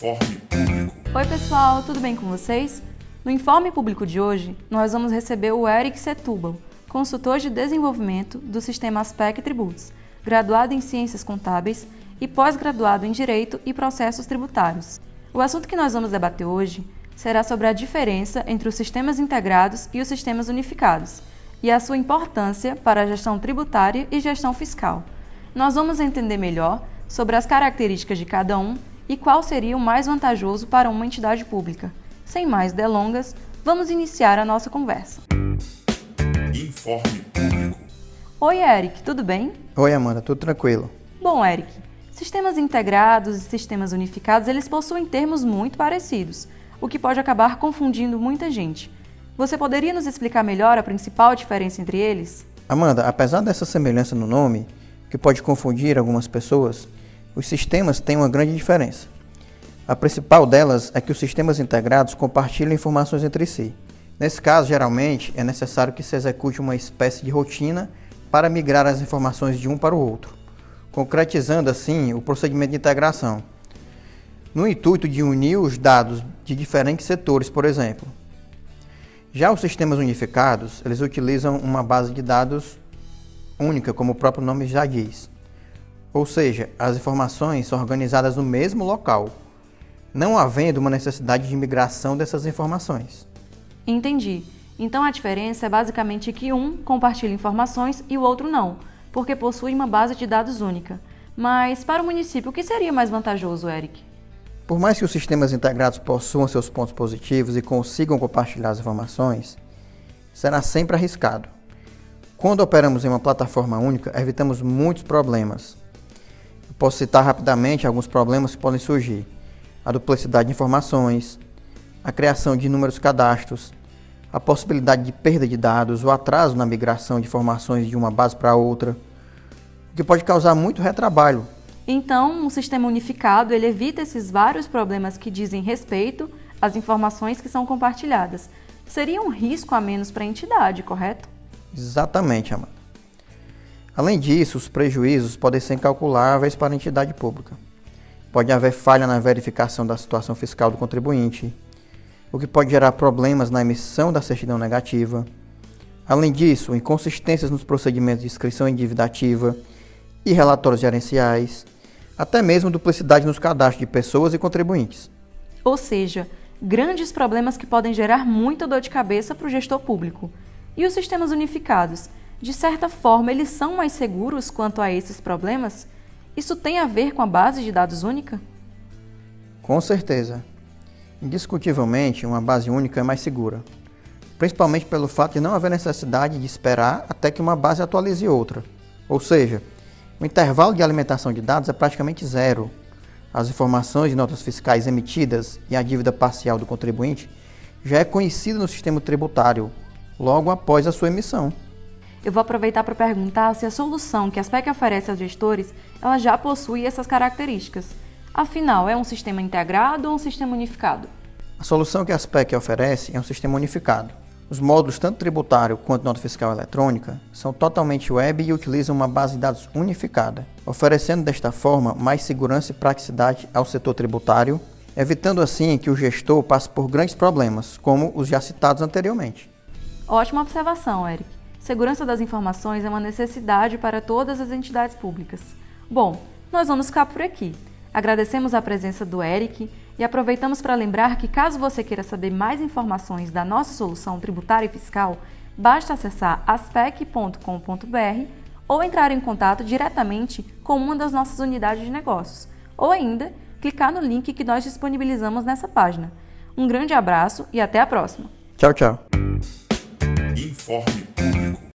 Informe Público. Oi, pessoal, tudo bem com vocês? No Informe Público de hoje, nós vamos receber o Eric Setúbal, consultor de desenvolvimento do sistema Aspec Tributos, graduado em Ciências Contábeis e pós-graduado em Direito e Processos Tributários. O assunto que nós vamos debater hoje será sobre a diferença entre os sistemas integrados e os sistemas unificados e a sua importância para a gestão tributária e gestão fiscal. Nós vamos entender melhor sobre as características de cada um e qual seria o mais vantajoso para uma entidade pública. Sem mais delongas, vamos iniciar a nossa conversa. Informe Público. Oi, Eric, tudo bem? Oi, Amanda, tudo tranquilo? Bom, Eric, sistemas integrados e sistemas unificados, eles possuem termos muito parecidos, o que pode acabar confundindo muita gente. Você poderia nos explicar melhor a principal diferença entre eles? Amanda, apesar dessa semelhança no nome, que pode confundir algumas pessoas, os sistemas têm uma grande diferença. A principal delas é que os sistemas integrados compartilham informações entre si. Nesse caso, geralmente, é necessário que se execute uma espécie de rotina para migrar as informações de um para o outro, concretizando assim o procedimento de integração. No intuito de unir os dados de diferentes setores, por exemplo. Já os sistemas unificados, eles utilizam uma base de dados única, como o próprio nome já diz. Ou seja, as informações são organizadas no mesmo local, não havendo uma necessidade de migração dessas informações. Entendi. Então a diferença é basicamente que um compartilha informações e o outro não, porque possui uma base de dados única. Mas para o município, o que seria mais vantajoso, Eric? Por mais que os sistemas integrados possuam seus pontos positivos e consigam compartilhar as informações, será sempre arriscado. Quando operamos em uma plataforma única, evitamos muitos problemas, Posso citar rapidamente alguns problemas que podem surgir: a duplicidade de informações, a criação de inúmeros cadastros, a possibilidade de perda de dados, o atraso na migração de informações de uma base para outra, o que pode causar muito retrabalho. Então, um sistema unificado ele evita esses vários problemas que dizem respeito às informações que são compartilhadas. Seria um risco a menos para a entidade, correto? Exatamente, Amanda. Além disso, os prejuízos podem ser incalculáveis para a entidade pública. Pode haver falha na verificação da situação fiscal do contribuinte, o que pode gerar problemas na emissão da certidão negativa. Além disso, inconsistências nos procedimentos de inscrição em dívida ativa e relatórios gerenciais, até mesmo duplicidade nos cadastros de pessoas e contribuintes. Ou seja, grandes problemas que podem gerar muita dor de cabeça para o gestor público. E os sistemas unificados? De certa forma, eles são mais seguros quanto a esses problemas? Isso tem a ver com a base de dados única? Com certeza. Indiscutivelmente, uma base única é mais segura, principalmente pelo fato de não haver necessidade de esperar até que uma base atualize outra. Ou seja, o intervalo de alimentação de dados é praticamente zero. As informações de notas fiscais emitidas e a dívida parcial do contribuinte já é conhecida no sistema tributário logo após a sua emissão. Eu vou aproveitar para perguntar se a solução que a SPEC oferece aos gestores ela já possui essas características. Afinal, é um sistema integrado ou um sistema unificado? A solução que a SPEC oferece é um sistema unificado. Os módulos, tanto tributário quanto nota fiscal eletrônica, são totalmente web e utilizam uma base de dados unificada, oferecendo desta forma mais segurança e praticidade ao setor tributário, evitando assim que o gestor passe por grandes problemas, como os já citados anteriormente. Ótima observação, Eric. Segurança das informações é uma necessidade para todas as entidades públicas. Bom, nós vamos ficar por aqui. Agradecemos a presença do Eric e aproveitamos para lembrar que, caso você queira saber mais informações da nossa solução tributária e fiscal, basta acessar aspec.com.br ou entrar em contato diretamente com uma das nossas unidades de negócios, ou ainda clicar no link que nós disponibilizamos nessa página. Um grande abraço e até a próxima! Tchau, tchau! Informe